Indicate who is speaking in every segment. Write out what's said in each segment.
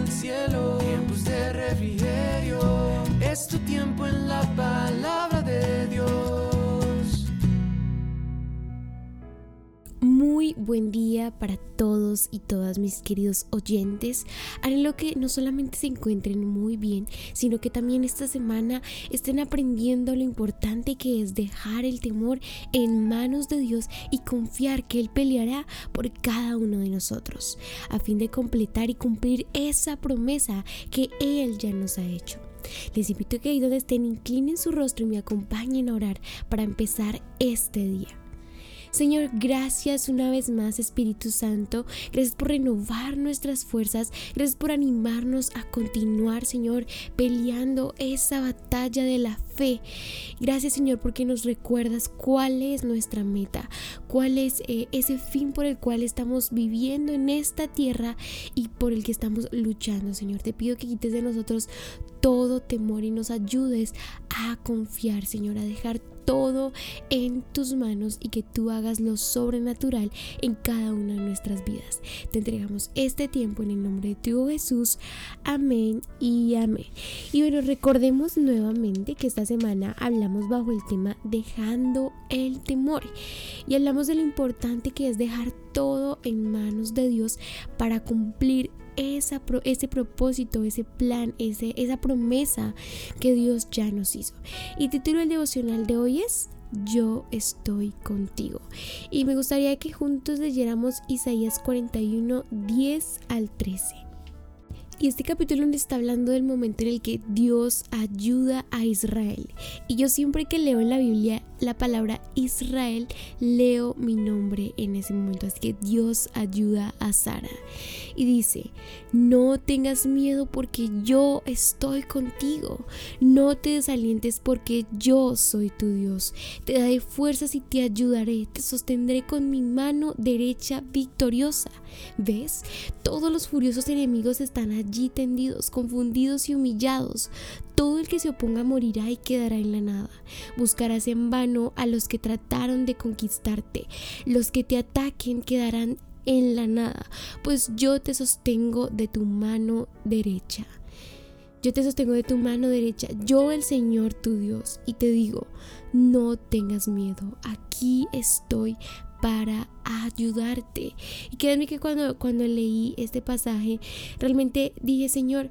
Speaker 1: el cielo,
Speaker 2: Muy buen día para todos y todas mis queridos oyentes. lo que no solamente se encuentren muy bien, sino que también esta semana estén aprendiendo lo importante que es dejar el temor en manos de Dios y confiar que Él peleará por cada uno de nosotros, a fin de completar y cumplir esa promesa que Él ya nos ha hecho. Les invito a que ahí donde estén inclinen su rostro y me acompañen a orar para empezar este día. Señor, gracias una vez más Espíritu Santo. Gracias por renovar nuestras fuerzas. Gracias por animarnos a continuar, Señor, peleando esa batalla de la fe. Gracias, Señor, porque nos recuerdas cuál es nuestra meta, cuál es eh, ese fin por el cual estamos viviendo en esta tierra y por el que estamos luchando, Señor. Te pido que quites de nosotros todo temor y nos ayudes a confiar, Señor, a dejar todo en tus manos y que tú hagas lo sobrenatural en cada una de nuestras vidas. Te entregamos este tiempo en el nombre de tu Jesús. Amén y amén. Y bueno, recordemos nuevamente que esta semana hablamos bajo el tema dejando el temor y hablamos de lo importante que es dejar todo en manos de Dios para cumplir esa, ese propósito, ese plan, ese, esa promesa que Dios ya nos hizo. Y título del devocional de hoy es yo estoy contigo. Y me gustaría que juntos leyéramos Isaías 41, 10 al 13. Y este capítulo nos está hablando del momento en el que Dios ayuda a Israel. Y yo siempre que leo en la Biblia la palabra Israel, leo mi nombre en ese momento. Así que Dios ayuda a Sara. Y dice, no tengas miedo porque yo estoy contigo. No te desalientes porque yo soy tu Dios. Te daré fuerzas y te ayudaré. Te sostendré con mi mano derecha victoriosa. ¿Ves? Todos los furiosos enemigos están allí tendidos, confundidos y humillados. Todo el que se oponga morirá y quedará en la nada. Buscarás en vano a los que trataron de conquistarte. Los que te ataquen quedarán en la nada, pues yo te sostengo de tu mano derecha. Yo te sostengo de tu mano derecha, yo el Señor tu Dios, y te digo, no tengas miedo, aquí estoy para ayudarte. Y créanme que cuando, cuando leí este pasaje, realmente dije, Señor,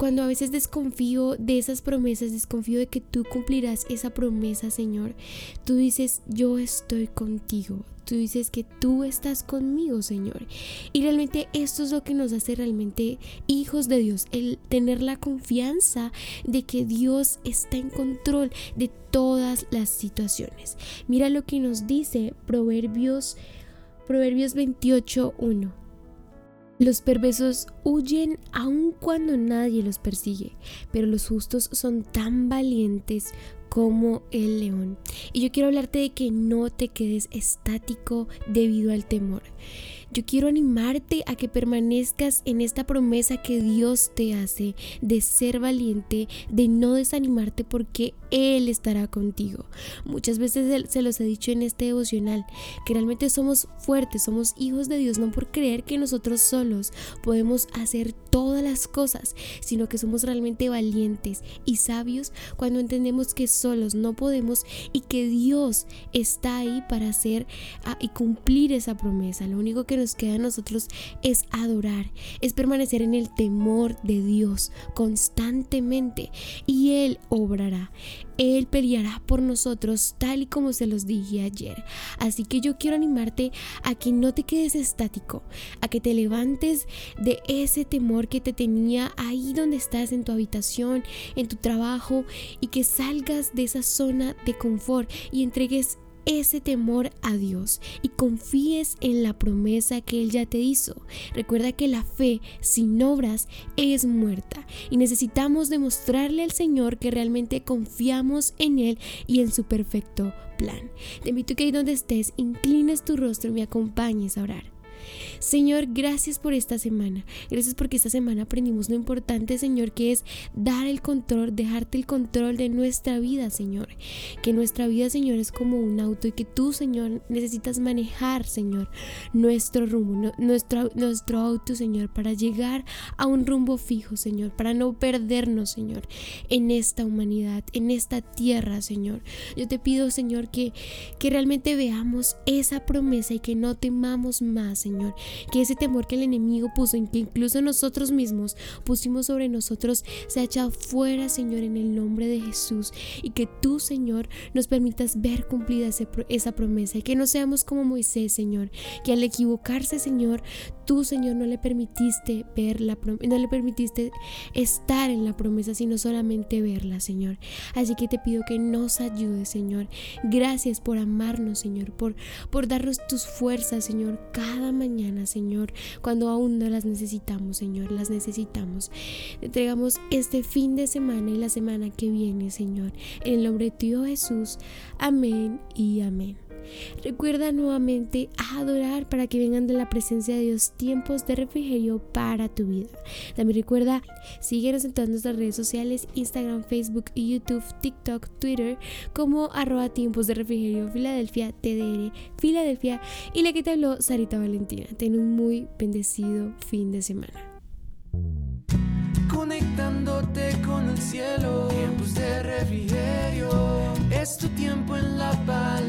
Speaker 2: cuando a veces desconfío de esas promesas, desconfío de que tú cumplirás esa promesa, Señor, tú dices, yo estoy contigo. Tú dices que tú estás conmigo, Señor. Y realmente esto es lo que nos hace realmente hijos de Dios, el tener la confianza de que Dios está en control de todas las situaciones. Mira lo que nos dice Proverbios Proverbios 28:1. Los perversos huyen aun cuando nadie los persigue, pero los justos son tan valientes como el león. Y yo quiero hablarte de que no te quedes estático debido al temor. Yo quiero animarte a que permanezcas en esta promesa que Dios te hace de ser valiente, de no desanimarte porque Él estará contigo. Muchas veces se los he dicho en este devocional, que realmente somos fuertes, somos hijos de Dios, no por creer que nosotros solos podemos hacer todas las cosas, sino que somos realmente valientes y sabios cuando entendemos que solos no podemos y que Dios está ahí para hacer ah, y cumplir esa promesa. Lo único que nos queda a nosotros es adorar, es permanecer en el temor de Dios constantemente y Él obrará. Él peleará por nosotros tal y como se los dije ayer. Así que yo quiero animarte a que no te quedes estático, a que te levantes de ese temor que te tenía ahí donde estás en tu habitación, en tu trabajo y que salgas de esa zona de confort y entregues ese temor a Dios y confíes en la promesa que Él ya te hizo. Recuerda que la fe sin obras es muerta y necesitamos demostrarle al Señor que realmente confiamos en Él y en su perfecto plan. Te invito a que ahí donde estés inclines tu rostro y me acompañes a orar. Señor, gracias por esta semana. Gracias porque esta semana aprendimos lo importante, Señor, que es dar el control, dejarte el control de nuestra vida, Señor. Que nuestra vida, Señor, es como un auto y que tú, Señor, necesitas manejar, Señor, nuestro rumbo, nuestro, nuestro auto, Señor, para llegar a un rumbo fijo, Señor, para no perdernos, Señor, en esta humanidad, en esta tierra, Señor. Yo te pido, Señor, que, que realmente veamos esa promesa y que no temamos más, Señor. Que ese temor que el enemigo puso, en que incluso nosotros mismos pusimos sobre nosotros, se ha echado fuera, Señor, en el nombre de Jesús. Y que tú, Señor, nos permitas ver cumplida esa promesa. Y que no seamos como Moisés, Señor, que al equivocarse, Señor, tú, Señor, no le permitiste ver la no le permitiste estar en la promesa, sino solamente verla, Señor. Así que te pido que nos ayudes, Señor. Gracias por amarnos, Señor, por, por darnos tus fuerzas, Señor, cada mañana, Señor, cuando aún no las necesitamos, Señor, las necesitamos. Te entregamos este fin de semana y la semana que viene, Señor. En el nombre de Dios Jesús. Amén y amén. Recuerda nuevamente adorar para que vengan de la presencia de Dios tiempos de refrigerio para tu vida. También recuerda síguenos en todas nuestras redes sociales, Instagram, Facebook, YouTube, TikTok, Twitter, como arroba tiempos de refrigerio Filadelfia, TDR, Filadelfia y la que te habló Sarita Valentina. Ten un muy bendecido fin de semana.
Speaker 1: Conectándote con el cielo, tiempos de refrigerio, es tu tiempo en la paz